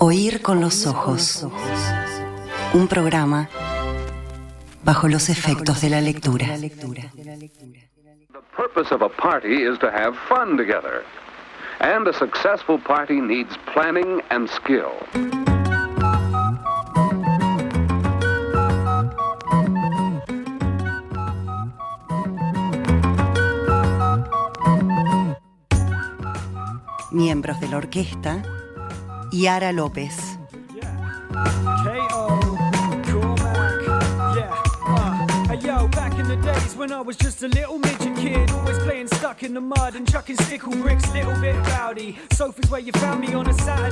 Oír con los ojos. Un programa bajo los efectos de la lectura. The purpose of a party is to have fun together. And a successful party needs planning and skill. Miembros de la orquesta, Yara López.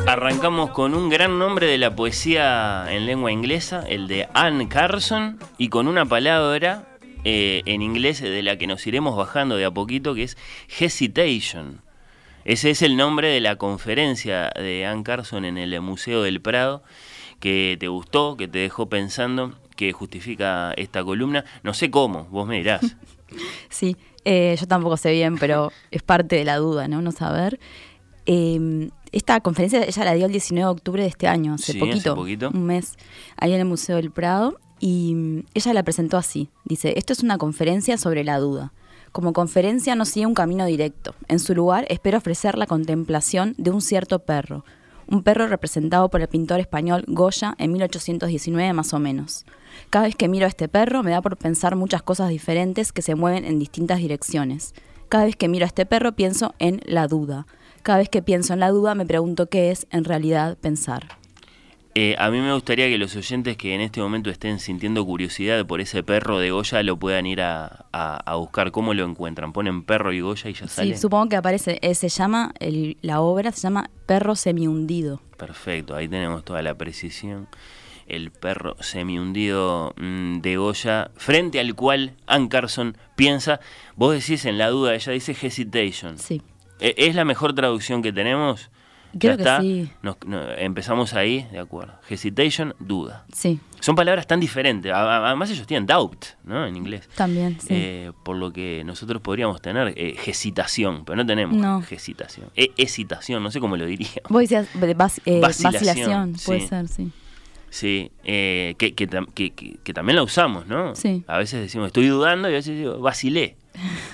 Arrancamos con un gran nombre de la poesía en lengua inglesa, el de Anne Carson, y con una palabra eh, en inglés de la que nos iremos bajando de a poquito, que es hesitation. Ese es el nombre de la conferencia de Anne Carson en el Museo del Prado, que te gustó, que te dejó pensando, que justifica esta columna. No sé cómo, vos me dirás. Sí, eh, yo tampoco sé bien, pero es parte de la duda, ¿no? No saber. Eh, esta conferencia ella la dio el 19 de octubre de este año, hace, Sí, poquito, hace poquito. un mes, ahí en el Museo del Prado, y mm, ella la presentó así. Dice, esto es una conferencia sobre la duda. Como conferencia no sigue un camino directo. En su lugar, espero ofrecer la contemplación de un cierto perro. Un perro representado por el pintor español Goya en 1819 más o menos. Cada vez que miro a este perro me da por pensar muchas cosas diferentes que se mueven en distintas direcciones. Cada vez que miro a este perro pienso en la duda. Cada vez que pienso en la duda me pregunto qué es en realidad pensar. Eh, a mí me gustaría que los oyentes que en este momento estén sintiendo curiosidad por ese perro de Goya lo puedan ir a, a- a buscar. ¿Cómo lo encuentran? Ponen perro y Goya y ya sale. Sí, supongo que aparece, eh, se llama, el- la obra se llama Perro semihundido. Perfecto, ahí tenemos toda la precisión. El perro semihundido mm, de Goya, frente al cual Ann Carson piensa, vos decís en la duda, ella dice hesitation. Sí. ¿E- ¿Es la mejor traducción que tenemos? Creo ¿Ya que está? sí. Nos- no, empezamos ahí, de acuerdo. Hesitation, duda. Sí, Son palabras tan diferentes. Además ellos tienen doubt, ¿no? En inglés. también, sí. Eh, por lo que nosotros podríamos tener eh, hesitación, pero no tenemos No. hesitación. E- hesitación, no sé cómo lo diría. Vos decías vas- eh, Vacilación, vacilación, puede sí. ser, sí. Sí, eh, que, que- que- que también la usamos, ¿no? Sí. A veces decimos, estoy dudando y a veces digo, vacilé.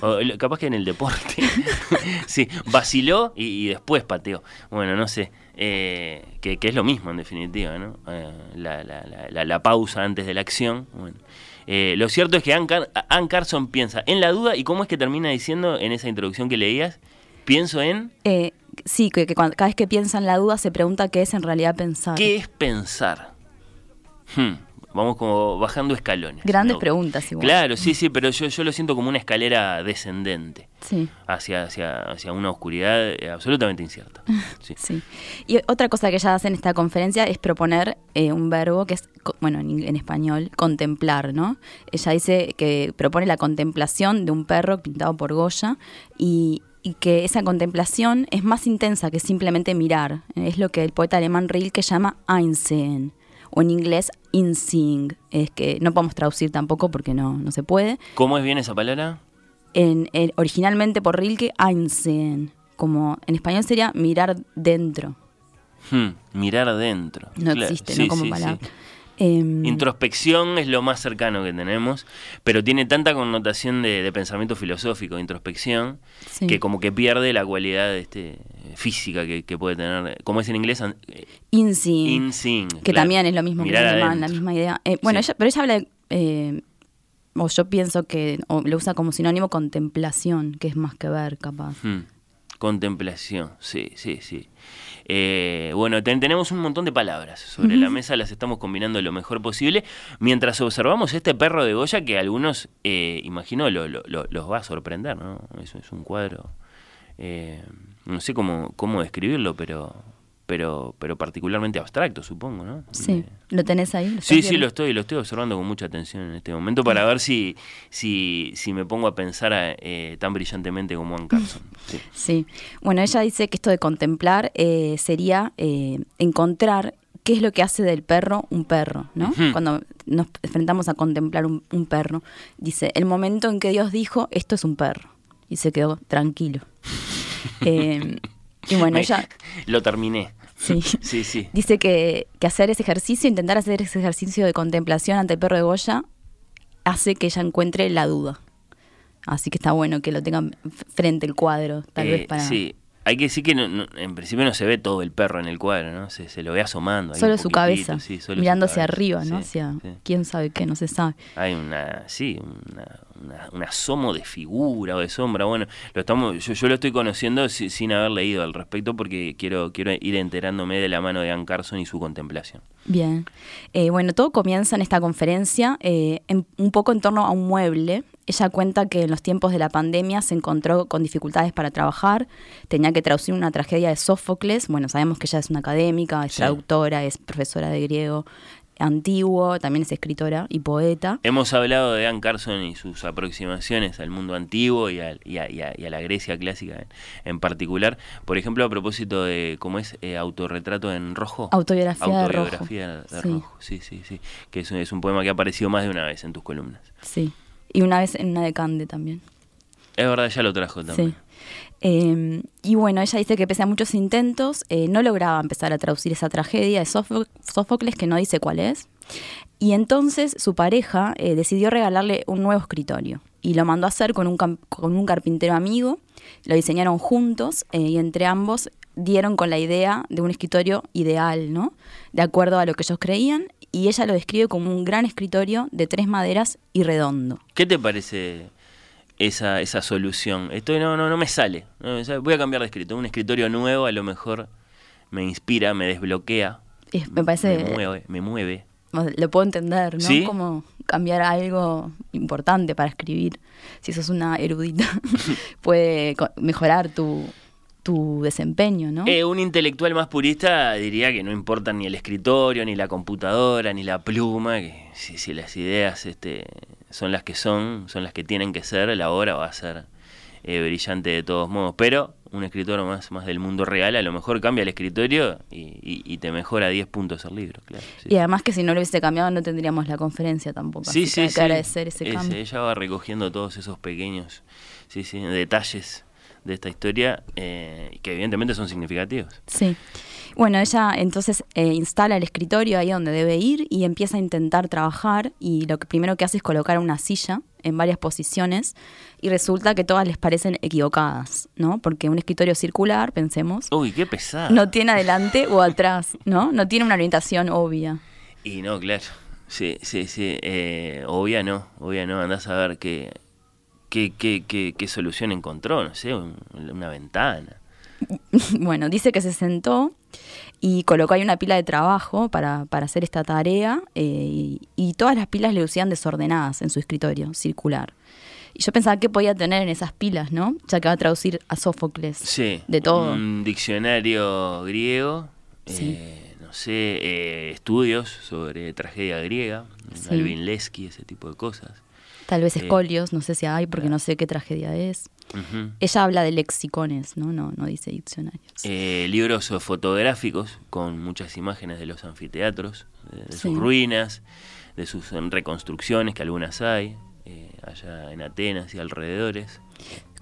O, capaz que en el deporte. sí, vaciló y, y después pateó. Bueno, no sé. eh, que, que es lo mismo en definitiva, ¿no? Eh, la, la- la- la- la pausa antes de la acción. Bueno. Eh, lo cierto es que Ann, Car- Ann Carson piensa en la duda y cómo es que termina diciendo en esa introducción que leías, pienso en Eh, sí, que, que cuando- cada vez que piensa en la duda se pregunta qué es en realidad pensar. qué es pensar. Hmm, Vamos como bajando escalones. Grandes ¿no? preguntas igual. Claro, sí, sí, pero yo, yo lo siento como una escalera descendente Sí, hacia, hacia, hacia una oscuridad eh, absolutamente incierta. Sí. sí. Y otra cosa que ella hace en esta conferencia es proponer eh, un verbo que es, bueno, en, en español, contemplar, ¿no? Ella dice que propone la contemplación de un perro pintado por Goya y, y que esa contemplación es más intensa que simplemente mirar. Es lo que el poeta alemán Rilke llama Einsehen, o en inglés Inseeing, es que no podemos traducir tampoco porque no, no se puede. ¿Cómo es bien esa palabra? En, en- originalmente por Rilke, Einsehen, como en español sería mirar dentro. Hmm, mirar adentro. No Claro, existe, sí, ¿no? Como sí, palabra. sí. Em, Introspección es lo más cercano que tenemos, pero tiene tanta connotación de, de pensamiento filosófico, de introspección, Sí. que como que pierde la cualidad este, física que, que puede tener, como es en inglés, eh, in-seeing, que claro. también es lo mismo Mirar que en alemán, la misma idea. Eh, bueno, Sí. ella, pero ella habla, eh, o yo pienso que o lo usa como sinónimo contemplación, que es más que ver, capaz. Hmm, Contemplación, sí, sí, sí. Eh, bueno, ten- tenemos un montón de palabras sobre la mesa, las estamos combinando lo mejor posible, mientras observamos este perro de Goya que a algunos, eh, imagino, lo- lo- lo- los va a sorprender, ¿no? Es, es un cuadro, eh, no sé cómo, cómo describirlo, pero, pero, pero particularmente abstracto, supongo, ¿no? Sí, Eh, ¿lo tenés ahí? ¿Lo estás Sí, sí, lo estoy, lo estoy observando con mucha atención en este momento para ver si, si, si me pongo a pensar eh, tan brillantemente como Ann Carson. Sí. Sí. Bueno, ella dice que esto de contemplar eh, sería eh, encontrar qué es lo que hace del perro un perro, ¿no? Cuando nos enfrentamos a contemplar un, un perro. Dice, el momento en que Dios dijo, esto es un perro. Y se quedó tranquilo. Eh, y bueno, Me- ella... Lo terminé. Sí. Sí, sí. Dice que, que hacer ese ejercicio, intentar hacer ese ejercicio de contemplación ante el perro de Goya, hace que ella encuentre la duda. Así que está bueno que lo tengan frente el cuadro, tal Eh, vez para... Sí, hay que decir que no- no- en principio no se ve todo el perro en el cuadro, ¿no? Se, se lo ve asomando. ahí Solo su cabeza, sí, solo su mirando hacia arriba, ¿no? sí, hacia sí. quién sabe qué, no se sabe. Hay una, sí, una, una- un asomo de figura o de sombra. Bueno, lo estamos, yo, yo lo estoy conociendo si- sin haber leído al respecto porque quiero, quiero ir enterándome de la mano de Ann Carson y su contemplación. Bien. Eh, bueno, todo comienza en esta conferencia eh, en- un poco en torno a un mueble. Ella cuenta que en los tiempos de la pandemia se encontró con dificultades para trabajar, tenía que traducir una tragedia de Sófocles. Bueno, sabemos que ella es una académica, es Sí. traductora, es profesora de griego antiguo, también es escritora y poeta. Hemos hablado de Ann Carson y sus aproximaciones al mundo antiguo y, a, y a- y a la Grecia clásica en, particular. Por ejemplo, a propósito de, ¿cómo es? Eh, autorretrato en rojo. Autobiografía de Rojo. Autobiografía de Sí. rojo. Sí, sí, sí. Que es, un- es un poema que ha aparecido más de una vez en tus columnas. Sí. Y una vez en una de Cande también. Es verdad, ya lo trajo también. Sí. Eh, y bueno, ella dice que pese a muchos intentos, eh, no lograba empezar a traducir esa tragedia de Sófo- Sófocles, que no dice cuál es. Y entonces su pareja eh, decidió regalarle un nuevo escritorio y lo mandó a hacer con un, cam- con un carpintero amigo. Lo diseñaron juntos eh, y entre ambos dieron con la idea de un escritorio ideal, ¿no? De acuerdo a lo que ellos creían. Y ella lo describe como un gran escritorio de tres maderas y redondo. ¿Qué te parece esa, esa solución? Esto no, no, no me sale. no me sale. Voy a cambiar de escritorio. Un escritorio nuevo a lo mejor me inspira, me desbloquea. Es- me parece... Me mueve, me mueve. Lo puedo entender, ¿no? ¿Sí? Como cambiar algo importante para escribir. Si sos una erudita, puede mejorar tu, tu desempeño, ¿no? Eh, un intelectual más purista diría que no importa ni el escritorio, ni la computadora, ni la pluma, que si, si las ideas este, son las que son, son las que tienen que ser, la obra va a ser eh, brillante de todos modos. Pero un escritor más, más del mundo real a lo mejor cambia el escritorio y, y- y te mejora 10 puntos el libro, claro. sí. Y además que si no lo hubiese cambiado no tendríamos la conferencia tampoco. Sí, así sí, que agradecer ese Ese, cambio. ella va recogiendo todos esos pequeños sí, sí, detalles de esta historia eh, que evidentemente son significativos. Sí. Bueno, ella entonces eh, instala el escritorio ahí donde debe ir y empieza a intentar trabajar y lo que primero que hace es colocar una silla en varias posiciones y resulta que todas les parecen equivocadas, ¿no? Porque un escritorio circular, pensemos, Uy, qué pesado. no tiene adelante o atrás, ¿no? No tiene una orientación obvia. Y no, claro. Sí, sí, sí. Eh, obvia no, obvia no. Andás a ver qué, qué, qué, qué, qué solución encontró, no sé, un- una ventana. bueno, dice que se sentó y colocó ahí una pila de trabajo para, para hacer esta tarea eh, y, y todas las pilas le lucían desordenadas en su escritorio circular. Y yo pensaba que podía tener en esas pilas, ¿no? Ya que va a traducir a Sófocles. Sí. De todo. Un diccionario griego. Sí. eh, no sé, eh, estudios sobre tragedia griega, Sí. Alvin Lesky, ese tipo de cosas. Tal vez escolios, no sé si hay, porque no sé qué tragedia es. Ella habla de lexicones, ¿no? No, no dice diccionarios. Eh, libros fotográficos con muchas imágenes de los anfiteatros, de, de Sí. sus ruinas, de sus eh, reconstrucciones, que algunas hay, eh, allá en Atenas y alrededores.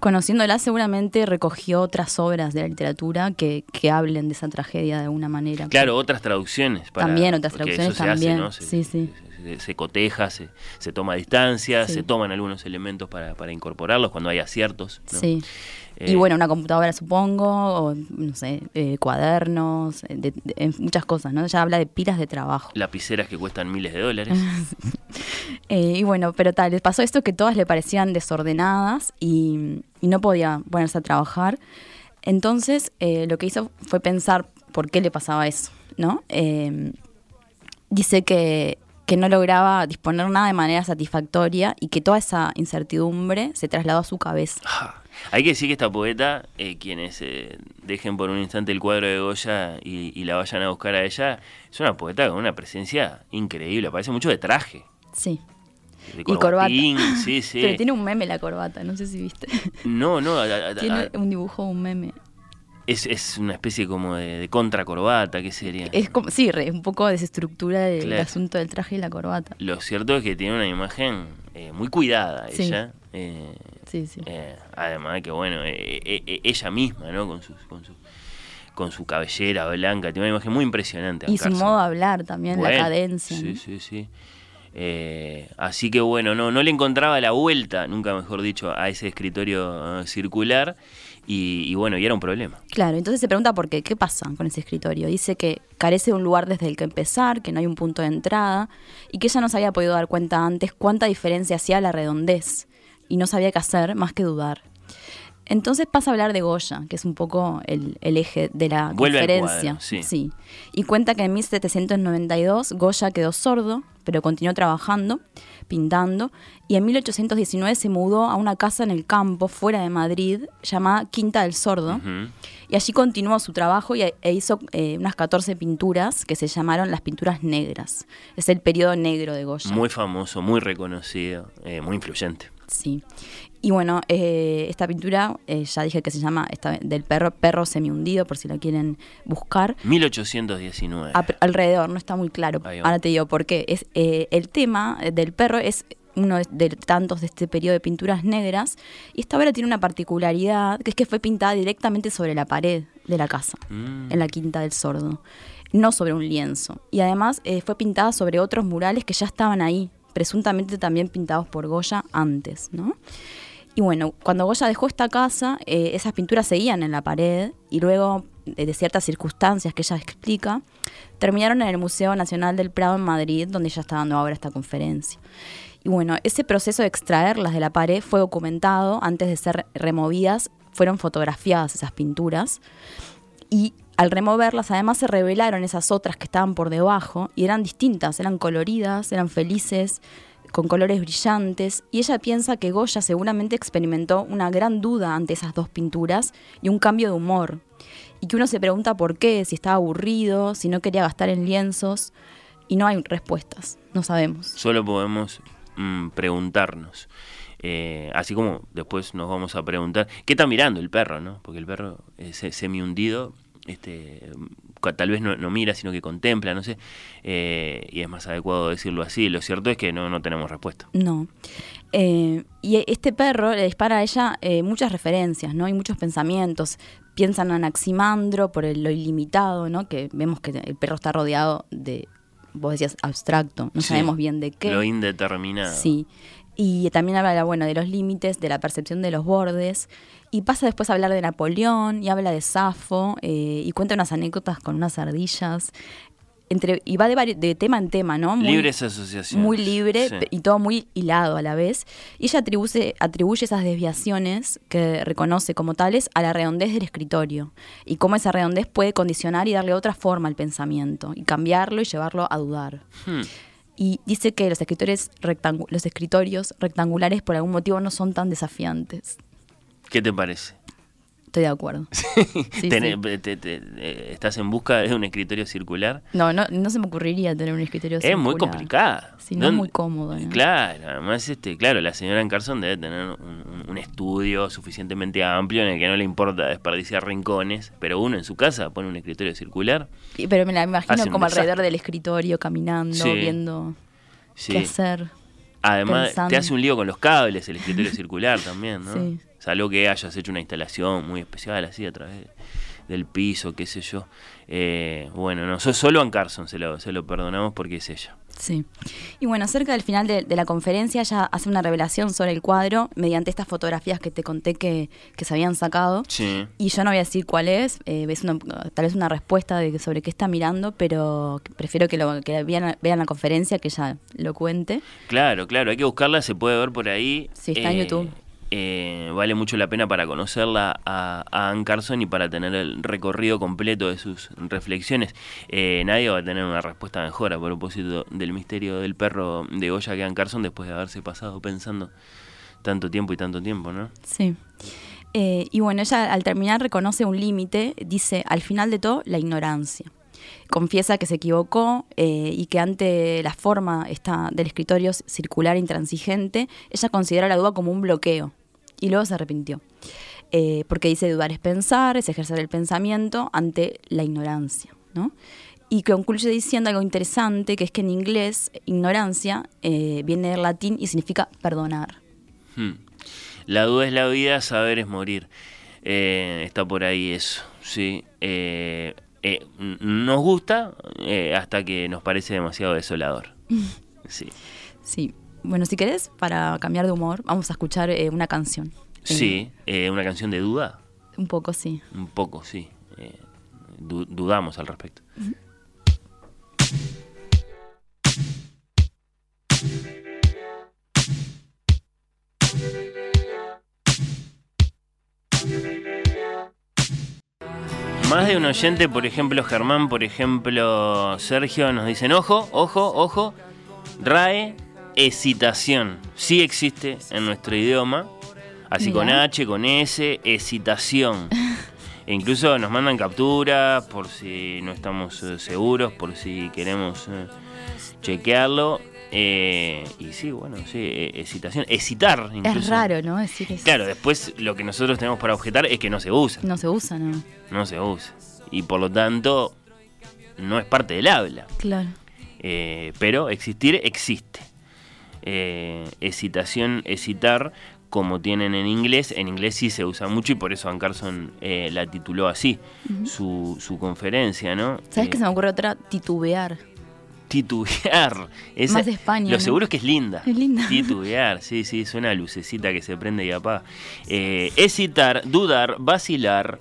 Conociéndola seguramente recogió otras obras de la literatura que, que hablen de esa tragedia de alguna manera. Claro, otras traducciones. Para, También, otras traducciones hace, también, ¿no? Se, sí, sí. Se, se coteja, se, se toma distancia, Sí. se toman algunos elementos para, para incorporarlos cuando hay aciertos. ¿no? Sí. Eh, y bueno, una computadora supongo, o no sé, eh, cuadernos, eh, de- de- en muchas cosas, ¿no? Ella habla de pilas de trabajo. Lapiceras que cuestan miles de dólares. Eh, y bueno, pero tal, les pasó esto que todas le parecían desordenadas y, y no podía ponerse a trabajar. Entonces, eh, lo que hizo fue pensar por qué le pasaba eso, ¿no? Eh, dice que, que no lograba disponer nada de manera satisfactoria y que toda esa incertidumbre se trasladó a su cabeza. Ah, Hay que decir que esta poeta, eh, quienes eh, dejen por un instante el cuadro de Goya y, y la vayan a buscar a ella, es una poeta con una presencia increíble, parece mucho de traje. Sí. De Y corbata. sí, sí. Pero tiene un meme la corbata, no sé si viste. No, no, a- a- a- tiene un dibujo, un meme. Es, es una especie como de, de contracorbata, ¿qué sería? Es como, sí, re- un poco desestructura del Claro. asunto del traje y la corbata. Lo cierto es que tiene una imagen eh, muy cuidada Sí. ella. eh, Sí, sí. eh, además de que, bueno, eh, eh, ella misma, ¿no? Con sus, con sus, con su cabellera blanca, tiene una imagen muy impresionante. Y su modo de hablar también, la cadencia. Sí, ¿no? sí, sí. Eh, así que bueno, no, no le encontraba la vuelta, nunca mejor dicho, a ese escritorio circular y, y bueno, y era un problema. Claro, entonces se pregunta por qué, qué pasa con ese escritorio. Dice que carece de un lugar desde el que empezar, que no hay un punto de entrada y que ella no se había podido dar cuenta antes cuánta diferencia hacía la redondez y no sabía qué hacer más que dudar. Entonces pasa a hablar de Goya, que es un poco el, el eje de la Vuelve al conferencia. cuadro, sí. Y cuenta que en 1792 Goya quedó sordo, pero continuó trabajando, pintando, y en 1819 se mudó a una casa en el campo, fuera de Madrid, llamada Quinta del Sordo. Y allí continuó su trabajo y, e hizo eh, unas 14 pinturas que se llamaron las pinturas negras. Es el periodo negro de Goya. Muy famoso, muy reconocido, eh, muy influyente. Sí. Y bueno, eh, esta pintura, eh, ya dije que se llama esta, del perro, perro semi-hundido, por si la quieren buscar. 1819. Ap- alrededor, no está muy claro. Ahora te digo por qué. Es, eh, el tema del perro es uno de- de tantos de este periodo de pinturas negras. Y esta obra tiene una particularidad, que es que fue pintada directamente sobre la pared de la casa, Mm. en la Quinta del Sordo, no sobre un lienzo. Y además fue pintada sobre otros murales que ya estaban ahí, presuntamente también pintados por Goya antes, ¿no? Y bueno, cuando Goya dejó esta casa, eh, esas pinturas seguían en la pared y luego eh, de ciertas circunstancias que ella explica, terminaron en el Museo Nacional del Prado en Madrid, donde ella está dando ahora esta conferencia. Y bueno, ese proceso de extraerlas de la pared fue documentado antes de ser removidas, fueron fotografiadas esas pinturas y al removerlas además se revelaron esas otras que estaban por debajo y eran distintas, eran coloridas, eran felices, con colores brillantes y ella piensa que Goya seguramente experimentó una gran duda ante esas dos pinturas y un cambio de humor y que uno se pregunta por qué, si estaba aburrido, si no quería gastar en lienzos y no hay respuestas, no sabemos. Solo podemos mm, preguntarnos. Eh, así como después nos vamos a preguntar, ¿qué está mirando el perro? no Porque el perro es semi hundido, este, tal vez no, no mira, sino que contempla, no sé, eh, y es más adecuado decirlo así. Lo cierto es que no, no tenemos respuesta. No. Eh, y este perro le dispara a ella eh, muchas referencias, ¿no? Y muchos pensamientos. Piensan en Anaximandro por el- lo ilimitado, ¿no? Que vemos que el perro está rodeado de, vos decías, abstracto. No Sí, sabemos bien de qué. Lo indeterminado. Sí. Y también habla bueno, de los límites, de la percepción de los bordes. Y pasa después a hablar de Napoleón y habla de Safo eh, y cuenta unas anécdotas con unas ardillas. Entre, y va de, de tema en tema, ¿no? Muy- Libres asociaciones. muy libre Sí. y todo muy hilado a la vez. Y ella atribuye, atribuye esas desviaciones que reconoce como tales a la redondez del escritorio y cómo esa redondez puede condicionar y darle otra forma al pensamiento y cambiarlo y llevarlo a dudar. Hmm. Y dice que los, escritores los escritorios rectangulares por algún motivo no son tan desafiantes. ¿Qué te parece? Estoy de acuerdo. Sí, Tené- sí. te- te- eh, ¿Estás en busca de un escritorio circular? No, no, no se me ocurriría tener un escritorio Es muy circular. complicado. Sí, no es ¿Dónde- muy cómodo. ¿no? Claro, además, este, claro, la señora en Carson debe tener un, estudio suficientemente amplio en el que no le importa desperdiciar rincones, pero uno en su casa pone un escritorio circular. Pero me la imagino como alrededor del escritorio, caminando, viendo qué hacer. Además, pensando. te hace un lío con los cables el escritorio circular también, ¿no? Sí. Salvo que hayas hecho una instalación muy especial así a través del piso, qué sé yo. Eh, bueno, no, so- solo a Carson se lo, se lo perdonamos porque es ella. Sí. Y bueno, cerca del final de, de la conferencia ya hace una revelación sobre el cuadro mediante estas fotografías que te conté que, que se habían sacado. Sí. Y yo no voy a decir cuál es, eh, es una- tal vez una respuesta de sobre qué está mirando, pero prefiero que, lo, que vean, vean la conferencia, que ella lo cuente. Claro, claro, hay que buscarla, se puede ver por ahí. Sí, está en YouTube. Eh, vale mucho la pena para conocerla a, a Carson y para tener el recorrido completo de sus reflexiones. Eh, nadie va a tener una respuesta mejor a propósito del misterio del perro de Goya que Ann Carson después de haberse pasado pensando tanto tiempo y tanto tiempo, ¿no? Sí. Eh, y bueno, ella al terminar reconoce un límite, dice, al final de todo, la ignorancia. Confiesa que se equivocó eh, y que ante la forma esta, del escritorio circular intransigente, ella considera la duda como un bloqueo. Y luego se arrepintió. Eh, porque dice dudar es pensar, es ejercer el pensamiento ante la ignorancia. ¿no? Y concluye diciendo algo interesante, que es que en inglés ignorancia eh, viene del latín y significa perdonar. Hmm. La duda es la vida, saber es morir. Eh, está por ahí eso, sí. Nos gusta hasta que nos parece demasiado desolador. Sí. Sí. Bueno, si querés, para cambiar de humor, vamos a escuchar eh, una canción. Eh, Sí, eh, una canción de duda, Un poco, sí. un poco, sí. Eh, du- dudamos al respecto. Más de un oyente, por ejemplo Germán, por ejemplo Sergio, nos dicen, ojo, ojo, ojo, RAE, excitación. Sí existe en nuestro idioma, así Mirá. con H, con S, excitación. E incluso nos mandan capturas por si no estamos eh, seguros, por si queremos eh, chequearlo. Eh, y sí, bueno, sí, eh, excitación. Excitar, incluso. Es raro, ¿no? Decir eso. Claro, después lo que nosotros tenemos para objetar es que no se usa. No se usa, ¿no? No se usa. Y por lo tanto, no es parte del habla. Claro. Eh, pero existir existe. Eh, excitación, excitar, como tienen en inglés, en inglés sí se usa mucho y por eso Ann Carson eh, la tituló así, su, su conferencia, ¿no? ¿Sabes Eh, que se me ocurre otra? Titubear. Titubear. Esa- Más de España, Lo ¿no? seguro es que es linda. Es linda. Titubear, sí, sí, es una lucecita que se prende y apaga. Eh, excitar, dudar, vacilar.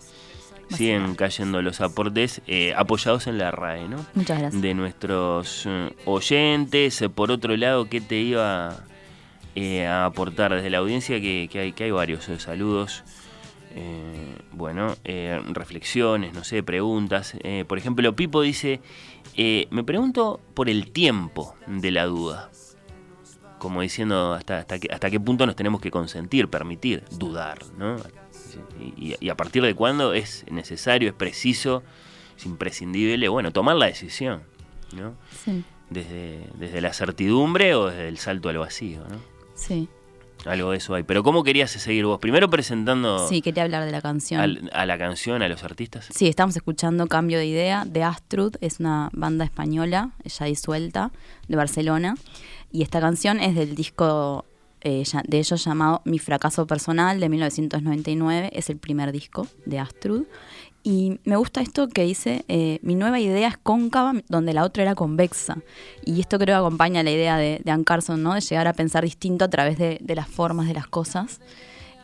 Siguen cayendo los aportes eh, apoyados en la RAE, ¿no? Muchas gracias. De nuestros eh, oyentes. Por otro lado, ¿qué te iba eh, a aportar desde la audiencia? Que, que hay, que hay varios saludos. Eh, bueno, eh, reflexiones, no sé, preguntas. Eh, por ejemplo, Pipo dice, eh, me pregunto por el tiempo de la duda. Como diciendo hasta, hasta, qué, hasta qué punto nos tenemos que consentir, permitir, dudar, ¿no? Y, y- y a partir de cuándo es necesario, es preciso, es imprescindible, bueno, tomar la decisión, ¿no? Sí, Desde, desde la certidumbre o desde el salto al vacío, ¿no? sí. Algo de eso hay. Pero ¿cómo querías seguir vos? Primero presentando Sí, quería hablar de la canción. al- a la canción, a los artistas. Sí, estamos escuchando Cambio de Idea de Astrud, es una banda española, ya disuelta, de Barcelona. Y esta canción es del disco eh, de ellos llamado Mi Fracaso Personal de 1999, es el primer disco de Astrud. Y me gusta esto que dice, eh, mi nueva idea es cóncava, donde la otra era convexa. Y esto creo que acompaña la idea de, de Carson, ¿no? De llegar a pensar distinto a través de, las formas de las cosas.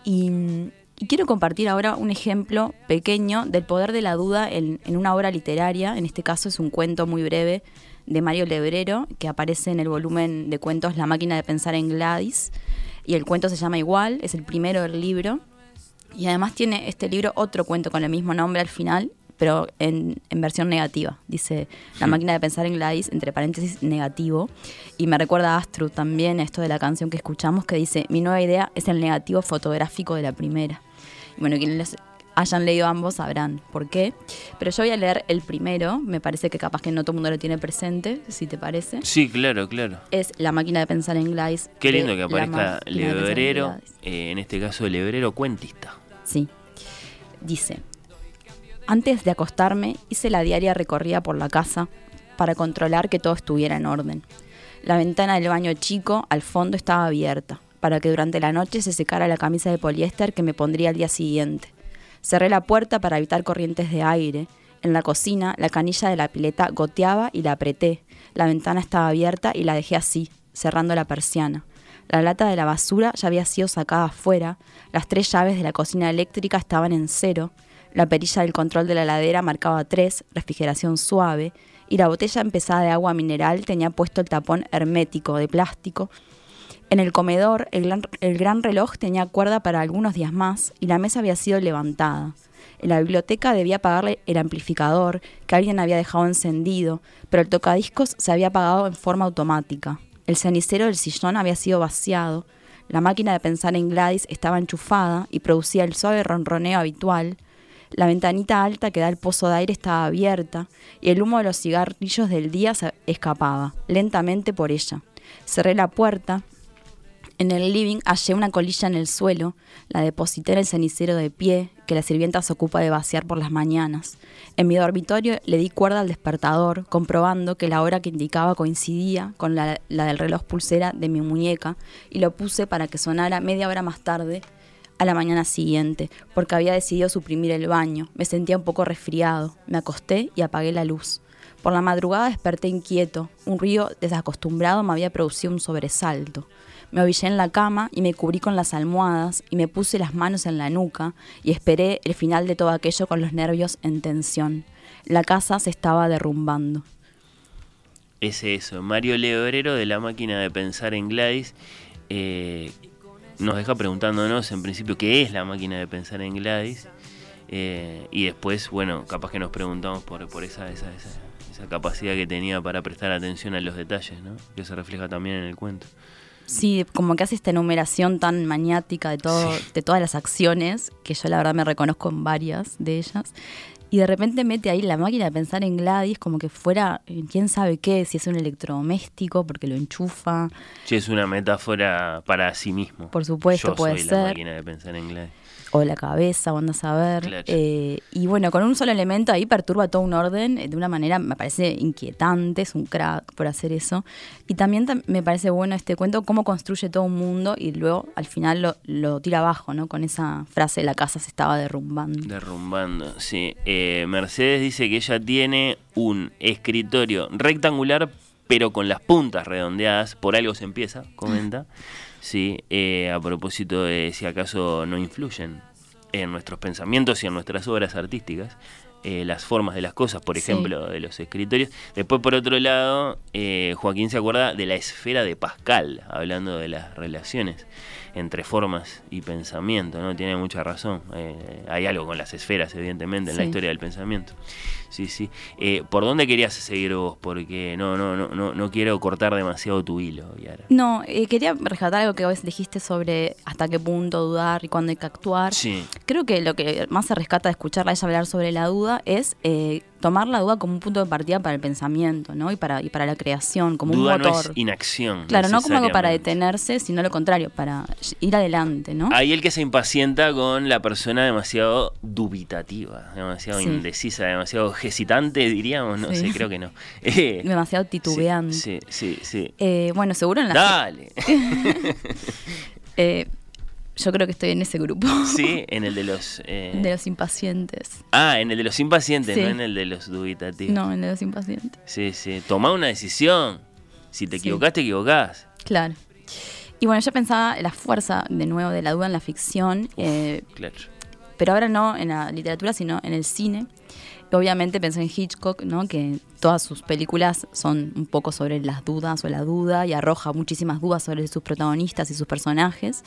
Y, quiero compartir ahora un ejemplo pequeño del poder de la duda en una obra literaria. En este caso es un cuento muy breve de Mario Lebrero que aparece en el volumen de cuentos La máquina de pensar en Gladys. Y el cuento se llama igual, es el primero del libro. Y además tiene este libro otro cuento con el mismo nombre al final, pero en, en versión negativa. Dice La máquina de pensar en Gladys, entre paréntesis, negativo. Y me recuerda a Astrud también, esto de la canción que escuchamos, que dice, mi nueva idea es el negativo fotográfico de la primera. Y bueno, quienes hayan leído ambos sabrán por qué. Pero yo voy a leer el primero, me parece que capaz que no todo el mundo lo tiene presente, si te parece. Sí, claro, claro. Es La máquina de pensar en Gladys. Qué lindo que aparezca Lebrero, eh, en este caso Lebrero cuentista. Sí. Dice, antes de acostarme hice la diaria recorrida por la casa para controlar que todo estuviera en orden. La ventana del baño chico al fondo estaba abierta, para que durante la noche se secara la camisa de poliéster que me pondría al día siguiente. Cerré la puerta para evitar corrientes de aire. En la cocina, la canilla de la pileta goteaba y la apreté. La ventana estaba abierta y la dejé así, cerrando la persiana. La lata de la basura ya había sido sacada afuera, las tres llaves de la cocina eléctrica estaban en cero, la perilla del control de la heladera marcaba tres, refrigeración suave, y la botella empezada de agua mineral tenía puesto el tapón hermético de plástico. En el comedor, el gran, el reloj tenía cuerda para algunos días más y la mesa había sido levantada. En la biblioteca debía apagarle el amplificador, que alguien había dejado encendido, pero el tocadiscos se había apagado en forma automática. El cenicero del sillón había sido vaciado. La máquina de pensar en Gladys estaba enchufada y producía el suave ronroneo habitual. La ventanita alta que da al pozo de aire estaba abierta y el humo de los cigarrillos del día se escapaba, lentamente por ella. Cerré la puerta. En el living hallé una colilla en el suelo, la deposité en el cenicero de pie, que la sirvienta se ocupa de vaciar por las mañanas. En mi dormitorio le di cuerda al despertador, comprobando que la hora que indicaba coincidía con la, del reloj pulsera de mi muñeca, y lo puse para que sonara media hora más tarde a la mañana siguiente, porque había decidido suprimir el baño. Me sentía un poco resfriado. Me acosté y apagué la luz. Por la madrugada desperté inquieto. Un río desacostumbrado me había producido un sobresalto. Me ovillé en la cama y me cubrí con las almohadas y me puse las manos en la nuca y esperé el final de todo aquello con los nervios en tensión. La casa se estaba derrumbando. Es eso, Mario Leorero de la máquina de pensar en Gladys eh, nos deja preguntándonos en principio qué es la máquina de pensar en Gladys eh, y después, bueno, capaz que nos preguntamos por, por esa, esa, esa, esa capacidad que tenía para prestar atención a los detalles, ¿no? que se refleja también en el cuento. Sí, como que hace esta enumeración tan maniática de todo, Sí. de todas las acciones, que yo la verdad me reconozco en varias de ellas. Y de repente mete ahí la máquina de pensar en Gladys como que fuera, eh, quién sabe qué, si es un electrodoméstico, porque lo enchufa. Sí, es una metáfora para sí mismo. Por supuesto, Yo puede soy la ser. máquina de pensar en Gladys. O la cabeza, o andas a ver. Claro. Eh, y bueno, con un solo elemento ahí perturba todo un orden eh, de una manera, me parece inquietante, es un crack por hacer eso. Y también tam- me parece bueno este cuento, cómo construye todo un mundo y luego al final lo, lo tira abajo, ¿no? Con esa frase, la casa se estaba derrumbando. Derrumbando, sí. Eh, Mercedes dice que ella tiene un escritorio rectangular, pero con las puntas redondeadas. Por algo se empieza, comenta. Sí, eh, a propósito de si acaso no influyen en nuestros pensamientos y en nuestras obras artísticas. eh, las formas de las cosas, por Sí. ejemplo, de los escritorios. Después, por otro lado, eh, Joaquín se acuerda de la esfera de Pascal, hablando de las relaciones entre formas y pensamiento, ¿no? Tiene mucha razón. Eh, hay algo con las esferas, evidentemente, en la historia del pensamiento. Sí, sí. Eh, ¿Por dónde querías seguir vos? Porque no, no, no, no, no quiero cortar demasiado tu hilo, Yara. No, eh, quería rescatar algo que vos dijiste sobre hasta qué punto dudar y cuándo hay que actuar. Sí. Creo que lo que más se rescata de escucharla ella hablar sobre la duda es tomar la duda como un punto de partida para el pensamiento, ¿no? Y para, y para la creación, como Duda un no motor. es inacción. claro, no como algo para detenerse, sino lo contrario, para ir adelante, ¿no? Hay el que se impacienta con la persona demasiado dubitativa, demasiado Sí. indecisa, demasiado hesitante, diríamos. No Sí. sé, creo que no. Eh, Demasiado titubeante. Sí, sí, sí. Eh, bueno, seguro en la... Dale. eh, yo creo que estoy en ese grupo. Sí, en el de los. eh, De los impacientes. Ah, en el de los impacientes, Sí. no en el de los dubitativos. No, en el de los impacientes. Sí, sí. Toma una decisión. Si te Sí. equivocás, te equivocás. Claro. Y bueno, yo pensaba la fuerza, de nuevo, de la duda en la ficción, eh, Claro. pero ahora no en la literatura, sino en el cine. Obviamente pensé en Hitchcock, ¿no? que todas sus películas son un poco sobre las dudas o la duda y arroja muchísimas dudas sobre sus protagonistas y sus personajes.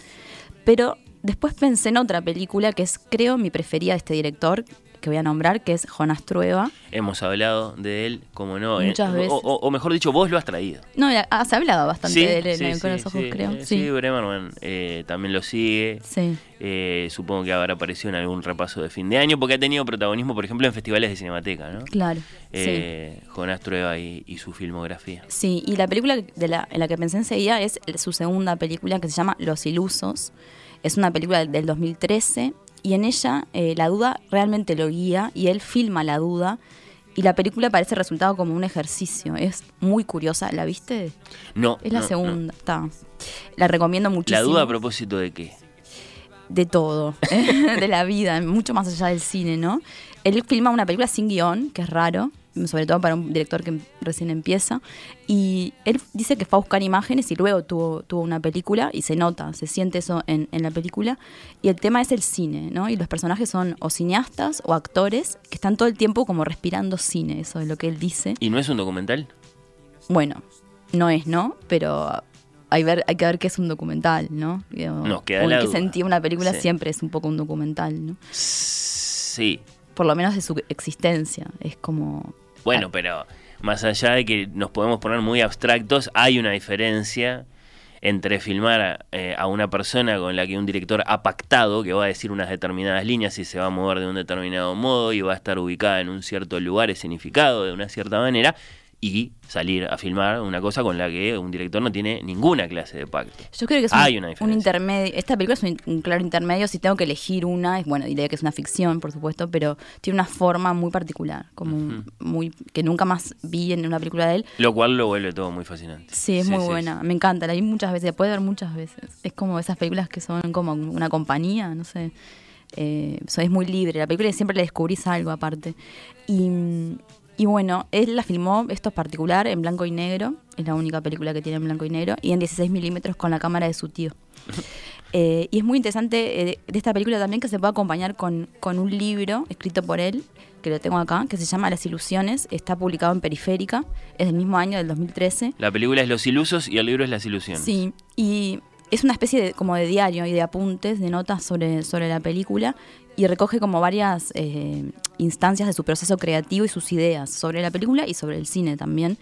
Pero después pensé en otra película que es, creo, mi preferida de este director, que voy a nombrar, que es Jonas Trueba. Hemos hablado de él, como no. eh, Muchas veces. O, o mejor dicho, vos lo has traído. No, ya- ah, se ha hablado bastante Sí, de él en sí, el Con los ojos, creo. eh, Sí, Bremerman eh, también lo sigue. sí. Eh, supongo que habrá aparecido en algún repaso de fin de año, porque ha tenido protagonismo, por ejemplo, en festivales de cinemateca, ¿no? claro. Eh, Jonás Trueba y, y su filmografía. Sí, y la película de la, en la que pensé enseguida es su segunda película que se llama Los Ilusos. Es una película del 2013 y en ella eh, la duda realmente lo guía y él filma la duda y la película parece resultado como un ejercicio. Es muy curiosa. ¿La viste? No. Es la no, no. segunda. Está. La recomiendo muchísimo. La duda a propósito de qué. de todo, de la vida, mucho más allá del cine, ¿no? Él filma una película sin guion, que es raro, sobre todo para un director que recién empieza, y él dice que fue a buscar imágenes y luego tuvo, tuvo una película y se nota, se siente eso en, en la película, y el tema es el cine, ¿no? Y los personajes son o cineastas o actores que están todo el tiempo como respirando cine, eso es lo que él dice. ¿Y no es un documental? Bueno, no es, ¿no? Pero hay, ver, hay que ver qué es un documental, ¿no? Nos queda la qué duda. una película Sí. siempre es un poco un documental, ¿no? Sí. Por lo menos de su existencia. Es como. Bueno, pero más allá de que nos podemos poner muy abstractos, hay una diferencia entre filmar a, eh, a una persona con la que un director ha pactado que va a decir unas determinadas líneas y se va a mover de un determinado modo y va a estar ubicada en un cierto lugar escenificado de una cierta manera y salir a filmar una cosa con la que un director no tiene ninguna clase de pacto. Yo creo que es Hay un, una un intermedio. Esta película es un, un claro intermedio. Si tengo que elegir una, es bueno, diría que es una ficción, por supuesto, pero tiene una forma muy particular, como muy que nunca más vi en una película de él. Lo cual lo vuelve todo muy fascinante. Sí, es muy buena. Me encanta. La vi muchas veces. La puedo ver muchas veces. Es como esas películas que son como una compañía, no sé. Eh, so- es muy libre. La película siempre le descubrís algo aparte. Y, y bueno, él la filmó, esto es particular, en blanco y negro. Es la única película que tiene en blanco y negro. Y en 16 milímetros con la cámara de su tío. Eh, y es muy interesante eh, de esta película también que se puede acompañar con, con un libro escrito por él, que lo tengo acá, que se llama Las Ilusiones. Está publicado en Periférica. Es del mismo año, del 2013. La película es Los Ilusos y el libro es Las Ilusiones. Sí, y es una especie de, como de diario y de apuntes, de notas sobre, sobre la película y recoge como varias eh, instancias de su proceso creativo y sus ideas sobre la película y sobre el cine también.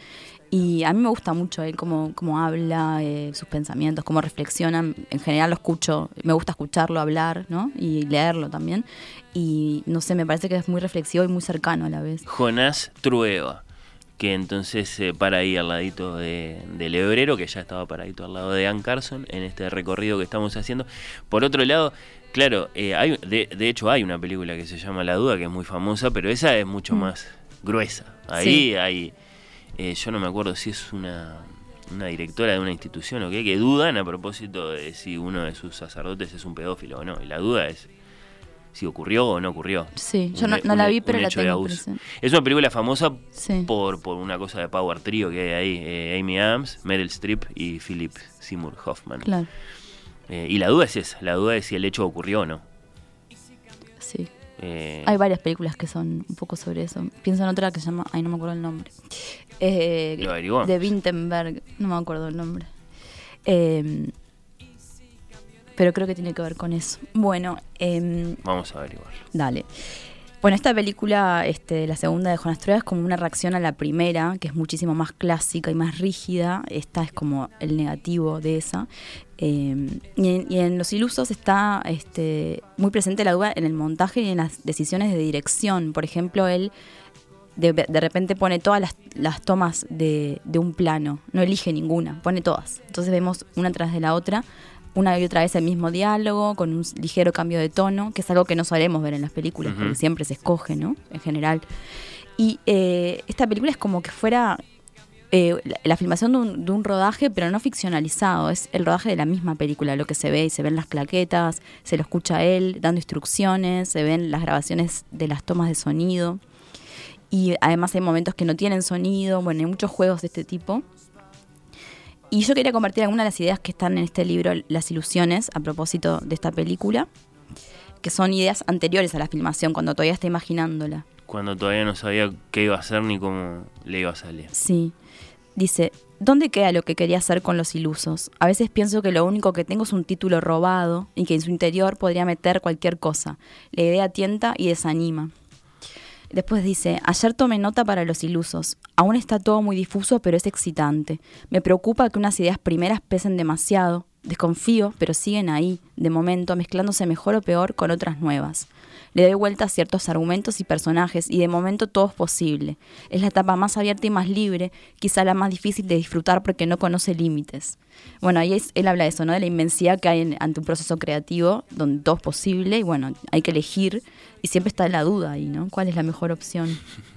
Y a mí me gusta mucho él cómo, cómo habla, eh, sus pensamientos, cómo reflexiona. En general lo escucho, me gusta escucharlo hablar, ¿no? Y leerlo también. Y no sé, me parece que es muy reflexivo y muy cercano a la vez. Jonás Trueba, que entonces se para ahí al ladito de, del Hebrero, que ya estaba paradito al lado de Ann Carson en este recorrido que estamos haciendo. Por otro lado, claro, eh, hay, de, de hecho hay una película que se llama La Duda, que es muy famosa, pero esa es mucho más gruesa. Ahí Sí. hay, eh, yo no me acuerdo si es una, una directora de una institución o qué, que dudan a propósito de si uno de sus sacerdotes es un pedófilo o no. Y la duda es si ocurrió o no ocurrió. Sí, yo Un no, he- no un la vi, pero la tengo presente. Es una película famosa Sí. por, por una cosa de Power Trio que hay ahí. eh, Amy Adams, Meryl Streep y Philip Seymour Hoffman. Claro, Eh, y la duda es esa, la duda es si el hecho ocurrió o no. sí. Eh, Hay varias películas que son un poco sobre eso. Pienso en otra que se llama. Ay, no me acuerdo el nombre. Lo de Vintenberg. No me acuerdo el nombre. Eh, pero creo que tiene que ver con eso. Bueno, em, Vamos a averiguar. Dale. Bueno, esta película, este, la segunda de Jonas Trueba, es como una reacción a la primera, que es muchísimo más clásica y más rígida. Esta es como el negativo de esa. Eh, y, en, y en Los Ilusos está este, muy presente la duda en el montaje y en las decisiones de dirección. Por ejemplo, él de, de repente pone todas las, las tomas de, de un plano, no elige ninguna, pone todas. Entonces vemos una tras de la otra, una y otra vez el mismo diálogo, con un ligero cambio de tono, que es algo que no solemos ver en las películas, porque siempre se escoge, ¿no? En general. Y eh, esta película es como que fuera eh, la, la filmación de un, de un rodaje, pero no ficcionalizado. Es el rodaje de la misma película, lo que se ve y se ven las claquetas, se lo escucha a él dando instrucciones, se ven las grabaciones de las tomas de sonido. Y además hay momentos que no tienen sonido, bueno, hay muchos juegos de este tipo. Y yo quería compartir algunas de las ideas que están en este libro, Las Ilusiones, a propósito de esta película, que son ideas anteriores a la filmación, cuando todavía está imaginándola. Cuando todavía no sabía qué iba a hacer ni cómo le iba a salir. Sí. Dice, ¿dónde queda lo que quería hacer con los ilusos? A veces pienso que lo único que tengo es un título robado y que en su interior podría meter cualquier cosa. La idea tienta y desanima. Después dice, ayer tomé nota para los ilusos. Aún está todo muy difuso, pero es excitante. Me preocupa que unas ideas primeras pesen demasiado. Desconfío, pero siguen ahí, de momento, mezclándose mejor o peor con otras nuevas. Le doy vuelta a ciertos argumentos y personajes y de momento todo es posible. Es la etapa más abierta y más libre, quizá la más difícil de disfrutar porque no conoce límites. Bueno, ahí es- él habla de eso, ¿no? De la inmensidad que hay en- ante un proceso creativo donde todo es posible y bueno, hay que elegir y siempre está la duda ahí, ¿no? ¿Cuál es la mejor opción?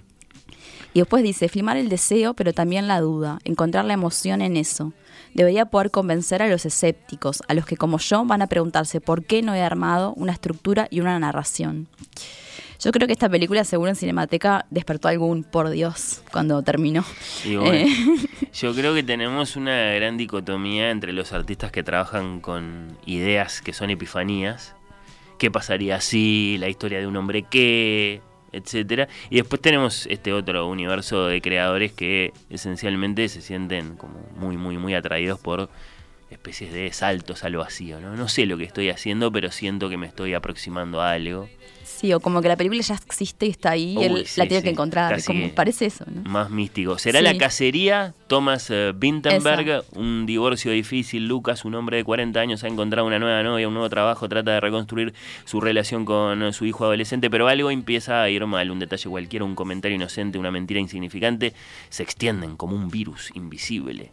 Y después dice, filmar el deseo, pero también la duda, encontrar la emoción en eso. Debería poder convencer a los escépticos, a los que como yo van a preguntarse por qué no he armado una estructura y una narración. Yo creo que esta película, seguro en Cinemateca, despertó algún por Dios cuando terminó. Y bueno, Eh. yo creo que tenemos una gran dicotomía entre los artistas que trabajan con ideas que son epifanías. ¿Qué pasaría si? La historia de un hombre que, etcétera. Y después tenemos este otro universo de creadores que esencialmente se sienten como muy, muy, muy atraídos por especies de saltos al vacío, ¿no? No sé lo que estoy haciendo, pero siento que me estoy aproximando a algo. Sí, o como que la película ya existe y está ahí Uy, él sí, la tiene sí, que encontrar. Como parece eso, ¿no? Más místico. ¿Será Sí. la cacería? Thomas eh, Vinterberg, un divorcio difícil. Lucas, un hombre de 40 años, ha encontrado una nueva novia, un nuevo trabajo, trata de reconstruir su relación con eh, su hijo adolescente, pero algo empieza a ir mal. Un detalle cualquiera, un comentario inocente, una mentira insignificante, se extienden como un virus invisible.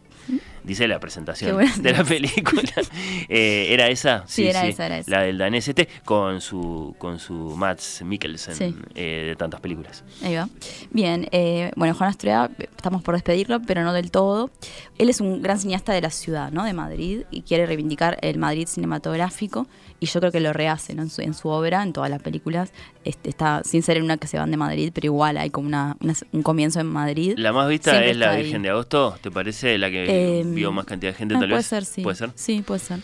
Dice la presentación de la película. Eh, ¿Era esa? Sí, era esa, era esa. La del danés este, con su, con su Mats Mikkelsen Sí. eh, de tantas películas. Ahí va. Bien, eh, bueno, Juan Astrea, estamos por despedirlo, pero no del todo. Él es un gran cineasta de la ciudad, ¿no? De Madrid, y quiere reivindicar el Madrid cinematográfico, y yo creo que lo rehace, ¿no? En su, en su obra, en todas las películas, este, está, sin ser en una que se van de Madrid, pero igual hay como una, una- un comienzo en Madrid. La más vista Siempre es la ahí. Virgen de Agosto, ¿te parece? La que Eh, vio más cantidad de gente, ah, tal puede vez. ser, sí. Puede ser. Sí, puede ser.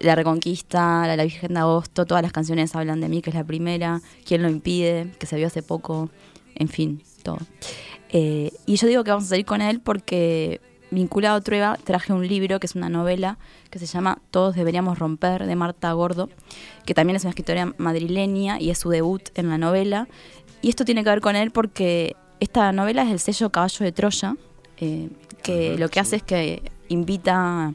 La Reconquista, la, la Virgen de Agosto, todas las canciones hablan de mí, que es la primera. ¿Quién lo impide? Que se vio hace poco. En fin, todo. Eh, y yo digo que vamos a salir con él porque, vinculado a Trueba, traje un libro que es una novela que se llama Todos deberíamos romper, de Marta Gordo, que también es una escritora madrileña y es su debut en la novela. Y esto tiene que ver con él porque esta novela es el sello Caballo de Troya, eh, que lo que hace es que invita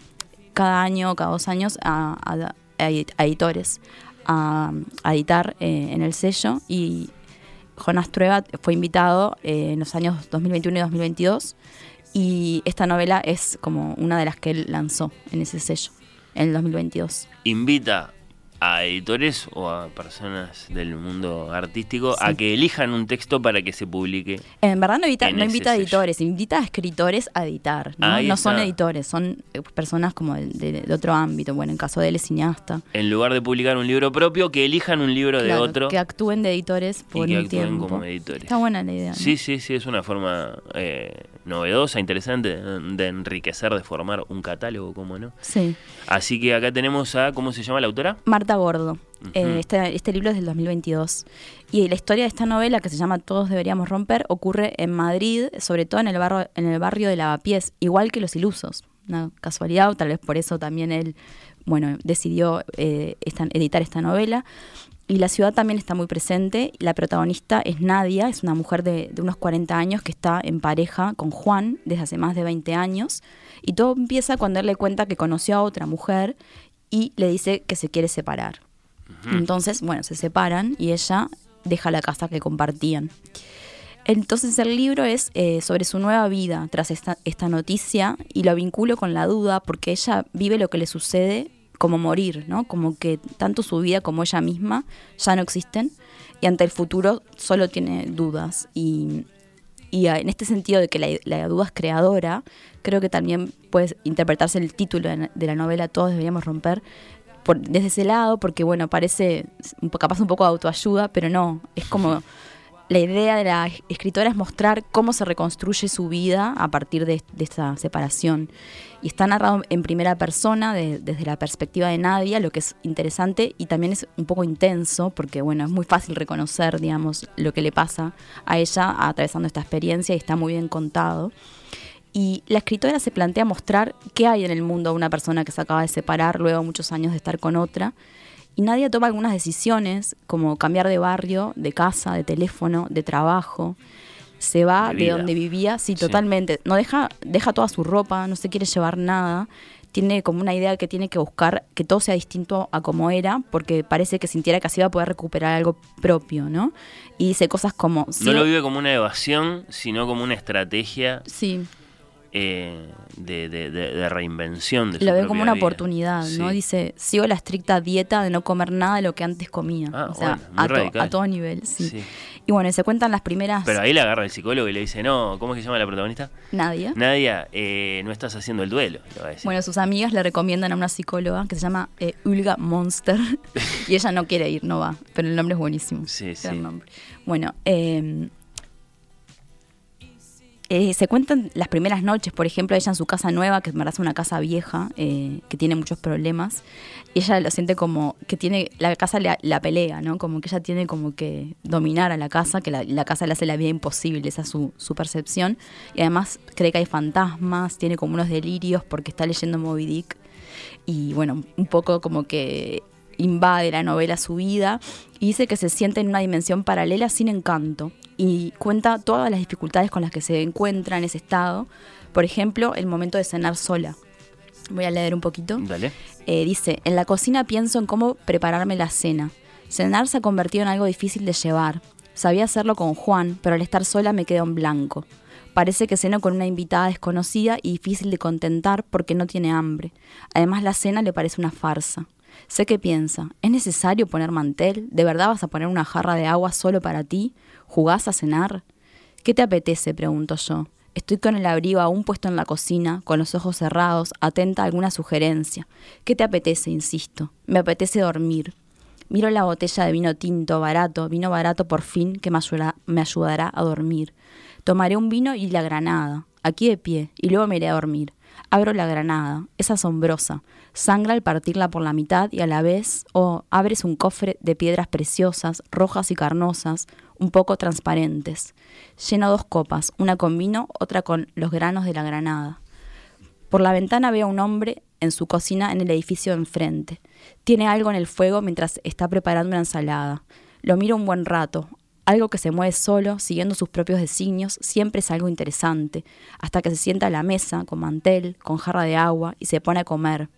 cada año, cada dos años, a, a- a edit- a editores a, a editar eh, en el sello. Y Jonas Trueba fue invitado eh, en los años 2021 y 2022 y esta novela es como una de las que él lanzó en ese sello en el 2022. Invita a editores o a personas del mundo artístico a que elijan un texto para que se publique. En verdad no, invita, En no invita a sello. editores, invita a escritores a editar. No, son editores, son eh, personas como de, de- de otro ámbito. Bueno, en caso de él es cineasta. En lugar de publicar un libro propio, que elijan un libro de otro Que actúen de editores por y que un actúen tiempo. como editores. Está buena la idea. ¿no? Sí, sí, sí, es una forma eh, novedosa, interesante de, enriquecer, de formar un catálogo, ¿cómo no? Sí. Así que acá tenemos a, ¿cómo se llama la autora? Marta Gordo. Eh, este, este libro es del 2022. Y la historia de esta novela, que se llama Todos deberíamos romper, ocurre en Madrid, sobre todo en el, barrio, en el barrio de Lavapiés, igual que Los Ilusos. Una casualidad, o tal vez por eso también él bueno, decidió eh, esta- editar esta novela. Y la ciudad también está muy presente. La protagonista es Nadia, es una mujer de, de unos 40 años que está en pareja con Juan desde hace más de 20 años. Y todo empieza cuando él le cuenta que conoció a otra mujer y le dice que se quiere separar. Entonces, bueno, se separan y ella deja la casa que compartían. Entonces el libro es eh, sobre su nueva vida tras esta, esta noticia y lo vinculo con la duda porque ella vive lo que le sucede como morir, ¿no? Como que tanto su vida como ella misma ya no existen y ante el futuro solo tiene dudas. Y, y en este sentido de que la, la duda es creadora, creo que también puede interpretarse el título de, la novela Todos deberíamos romper por- desde ese lado, porque bueno, parece capaz un poco de autoayuda, pero no, es como la idea de la escritora es mostrar cómo se reconstruye su vida a partir de, de esta separación. Y está narrado en primera persona, de- desde la perspectiva de Nadia, lo que es interesante y también es un poco intenso, porque bueno, es muy fácil reconocer, digamos, lo que le pasa a ella atravesando esta experiencia y está muy bien contado. Y la escritora se plantea mostrar qué hay en el mundo de una persona que se acaba de separar luego muchos años de estar con otra. Y Nadia toma algunas decisiones, como cambiar de barrio, de casa, de teléfono, de trabajo. Se va De donde vivía, sí, Sí. totalmente. No deja, deja toda su ropa, no se quiere llevar nada. Tiene como una idea que tiene que buscar que todo sea distinto a como era, porque parece que sintiera que así va a poder recuperar algo propio, ¿no? Y dice cosas como... No "Sigo- lo vive como una evasión, sino como una estrategia Sí, eh, de, de- de- de reinvención de su lo ve propia como una vida. oportunidad, ¿no? Dice, sigo la estricta dieta de no comer nada de lo que antes comía. Ah, o sea, bueno, a, to- radical. a todo nivel, sí. Sí. Y bueno, y se cuentan las primeras... Pero ahí le agarra el psicólogo y le dice, no, ¿cómo es que se llama la protagonista? Nadia. Nadia, eh, no estás haciendo el duelo. le va a decir. Bueno, sus amigas le recomiendan a una psicóloga que se llama eh, Ulga Monster y ella no quiere ir, no va, pero el nombre es buenísimo. Sí, sí. nombre. Bueno, eh, eh, se cuentan las primeras noches, por ejemplo, ella en su casa nueva, que es una casa vieja, eh, que tiene muchos problemas, y ella lo siente como que tiene, la casa la, la pelea, ¿no? Como que ella tiene como que dominar a la casa, que la, la casa le hace la vida imposible, esa es su, su percepción, y además cree que hay fantasmas, tiene como unos delirios porque está leyendo Moby Dick, y bueno, un poco como que invade la novela su vida y dice que se siente en una dimensión paralela sin encanto y cuenta todas las dificultades con las que se encuentra en ese estado. Por ejemplo, el momento de cenar sola. Voy a leer un poquito. Dale. Eh, dice, en la cocina pienso en cómo prepararme la cena. Cenar se ha convertido en algo difícil de llevar. Sabía hacerlo con Juan, pero al estar sola me quedo en blanco. Parece que ceno con una invitada desconocida y difícil de contentar porque no tiene hambre. Además la cena le parece una farsa. Sé que piensa, ¿es necesario poner mantel? ¿De verdad vas a poner una jarra de agua solo para ti? ¿Jugás a cenar? ¿Qué te apetece? pregunto yo. Estoy con el abrigo aún puesto en la cocina, con los ojos cerrados, atenta a alguna sugerencia. ¿Qué te apetece? insisto. Me apetece dormir. Miro la botella de vino tinto, barato, vino barato por fin, que me, me ayudará a dormir. Tomaré un vino y la granada, aquí de pie, y luego me iré a dormir. Abro la granada, es asombrosa. Sangra al partirla por la mitad y a la vez, oh, abres un cofre de piedras preciosas, rojas y carnosas, un poco transparentes. Lleno dos copas, una con vino, otra con los granos de la granada. Por la ventana veo a un hombre en su cocina en el edificio de enfrente. Tiene algo en el fuego mientras está preparando una ensalada. Lo miro un buen rato. Algo que se mueve solo, siguiendo sus propios designios, siempre es algo interesante, hasta que se sienta a la mesa, con mantel, con jarra de agua, y se pone a comer.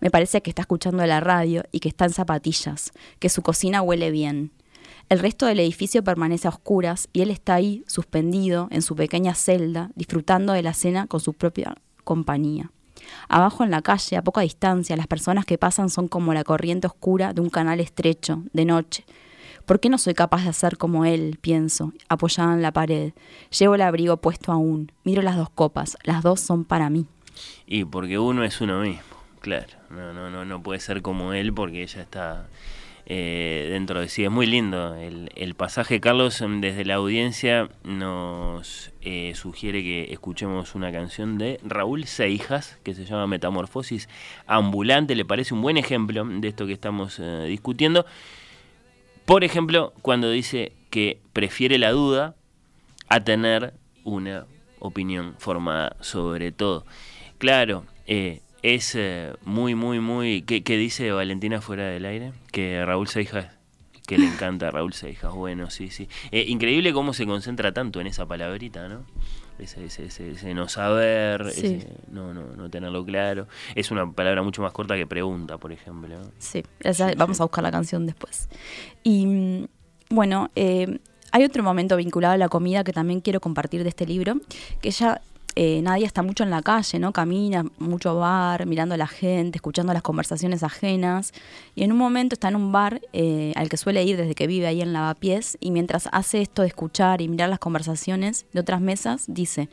Me parece que está escuchando la radio y que está en zapatillas, que su cocina huele bien. El resto del edificio permanece a oscuras y él está ahí, suspendido, en su pequeña celda, disfrutando de la cena con su propia compañía. Abajo en la calle, a poca distancia, las personas que pasan son como la corriente oscura de un canal estrecho, de noche. ¿Por qué no soy capaz de hacer como él? pienso, apoyada en la pared. Llevo el abrigo puesto aún. Miro las dos copas. Las dos son para mí. Y porque uno es uno mismo, claro. No, no, no, no puede ser como él porque ella está eh, dentro de sí. Es muy lindo. El, el, pasaje, Carlos, em, desde la audiencia nos eh, sugiere que escuchemos una canción de Raúl Seijas que se llama Metamorfosis Ambulante. Le parece un buen ejemplo de esto que estamos eh, discutiendo. Por ejemplo, cuando dice que prefiere la duda a tener una opinión formada sobre todo. Claro, eh, es eh, muy, muy, muy... ¿Qué, dice Valentina fuera del aire? Que Raúl Seijas, que le encanta a Raúl Seijas. Bueno, sí, sí. Eh, increíble cómo se concentra tanto en esa palabrita, ¿no? Ese, ese, no saber, ese no, no, no tenerlo claro. Es una palabra mucho más corta que pregunta, por ejemplo. Sí, vamos a buscar la canción después. Y mm, bueno, eh, hay otro momento vinculado a la comida que también quiero compartir de este libro, que ella eh, Nadia está mucho en la calle, ¿no? Camina mucho bar, mirando a la gente, escuchando las conversaciones ajenas. Y en un momento está en un bar eh, al que suele ir desde que vive ahí en Lavapiés. Y mientras hace esto de escuchar y mirar las conversaciones de otras mesas, dice: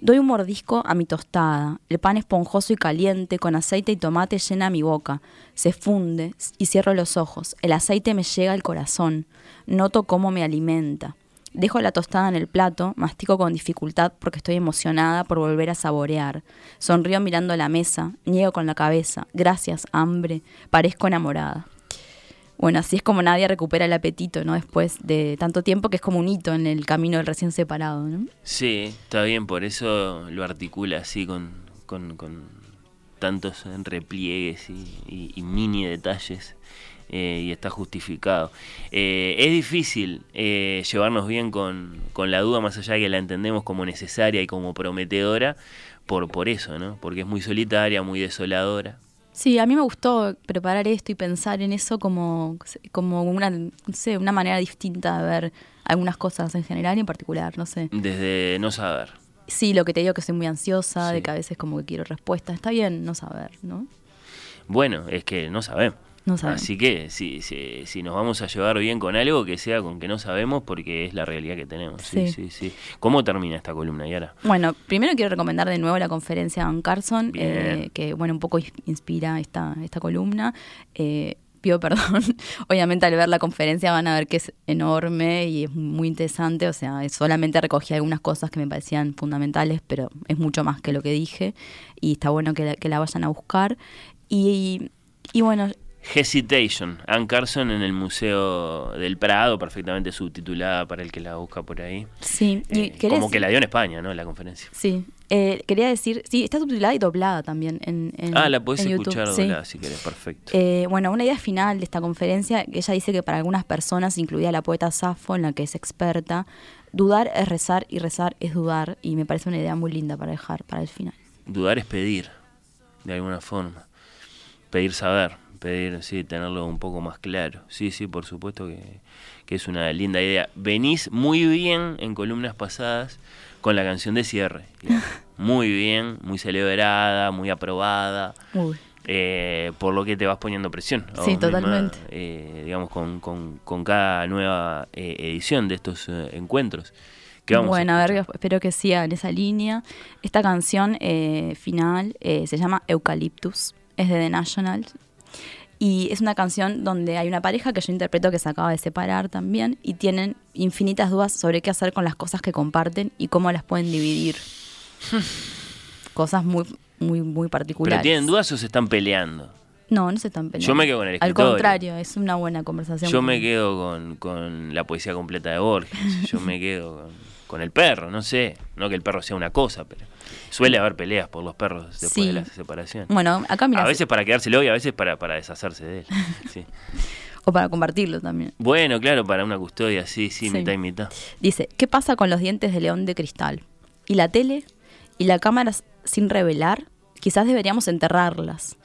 Doy un mordisco a mi tostada. El pan esponjoso y caliente, con aceite y tomate, llena mi boca. Se funde y cierro los ojos. El aceite me llega al corazón. Noto cómo me alimenta. Dejo la tostada en el plato, mastico con dificultad porque estoy emocionada por volver a saborear. Sonrío mirando la mesa, niego con la cabeza. Gracias, hambre. Parezco enamorada. Bueno, así es como Nadia recupera el apetito, ¿no? Después de tanto tiempo que es como un hito en el camino del recién separado, ¿no? Sí, está bien, por eso lo articula así con, con, tantos repliegues y mini detalles eh, y está justificado. Eh, es difícil eh, llevarnos bien con, la duda, más allá de que la entendemos como necesaria y como prometedora, por, por eso, ¿no? Porque es muy solitaria, muy desoladora. Sí, a mí me gustó preparar esto y pensar en eso como, como una, no sé, una manera distinta de ver algunas cosas en general y en particular, no sé. Desde no saber. Sí, lo que te digo que soy muy ansiosa, de que a veces como que quiero respuestas. Está bien no saber, ¿no? Bueno, es que no sabemos. Así que si, si, si, nos vamos a llevar bien con algo, que sea con que no sabemos, porque es la realidad que tenemos. Sí, sí, sí. ¿Cómo termina esta columna, Yara? Bueno, primero quiero recomendar de nuevo la conferencia de Van Carson, eh, que bueno, un poco inspira esta, esta columna. Eh, pido perdón. Obviamente al ver la conferencia van a ver que es enorme y es muy interesante. O sea, solamente recogí algunas cosas que me parecían fundamentales, pero es mucho más que lo que dije. Y está bueno que la, que la vayan a buscar. Y, y bueno, Hesitation, Ann Carson en el Museo del Prado, perfectamente subtitulada para el que la busca por ahí. Sí, eh, como que la dio en España, ¿no? La conferencia. Sí. Eh, quería decir, sí, está subtitulada y doblada también en, en Ah, la YouTube, escuchar sí. doblada si querés, perfecto. Eh, bueno, una idea final de esta conferencia, ella dice que para algunas personas, incluida la poeta Safo, en la que es experta, dudar es rezar y rezar es dudar, y me parece una idea muy linda para dejar para el final. Dudar es pedir, de alguna forma. Pedir saber, pedir, sí, tenerlo un poco más claro. Sí, sí, por supuesto que, que es una linda idea. Venís muy bien en columnas pasadas con la canción de cierre. Muy bien, muy celebrada, muy aprobada. Uy. eh, por lo que te vas poniendo presión. a Sí, misma, totalmente. eh, digamos, con, con- con cada nueva eh, edición de estos eh, encuentros. que vamos bueno, a ver, escuchar. espero que siga en esa línea. Esta canción eh, final se llama Eucalyptus, es de The National. Y es una canción donde hay una pareja que yo interpreto que se acaba de separar también y tienen infinitas dudas sobre qué hacer con las cosas que comparten y cómo las pueden dividir. cosas muy, muy, muy particulares. ¿Pero tienen dudas o se están peleando? No, no se están peleando. Yo me quedo con el Al escritorio. contrario, es una buena conversación. Yo me quedo con, con la poesía completa de Borges. Yo me quedo con, con el perro, no sé. No que el perro sea una cosa, pero suele haber peleas por los perros después Sí. de la separación. Bueno, acá mira. a veces para quedárselo y a veces para, para deshacerse de él. Sí. O para compartirlo también. Bueno, claro, para una custodia, sí, sí, Sí. mitad y mitad. Dice, ¿qué pasa con los dientes de león de cristal? ¿Y la tele? ¿Y la cámara sin revelar? Quizás deberíamos enterrarlas.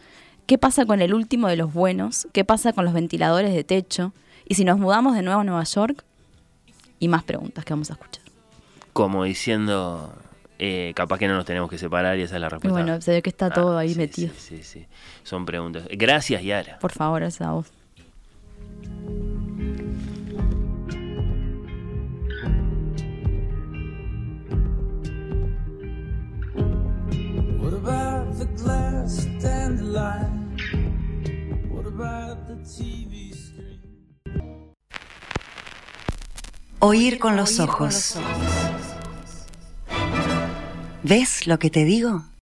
¿Qué pasa con el último de los buenos? ¿Qué pasa con los ventiladores de techo? ¿Y si nos mudamos de nuevo a Nueva York? Y más preguntas que vamos a escuchar. Como diciendo, eh, capaz que no nos tenemos que separar y esa es la Y respuesta. bueno, se ve que está todo Ah, ahí sí, metido. Sí, sí, sí. Son preguntas. Gracias, Yara. Por favor, esa voz. What about the glass dandelion? What about the TV screen? Oír con los ojos. ¿Ves lo que te digo?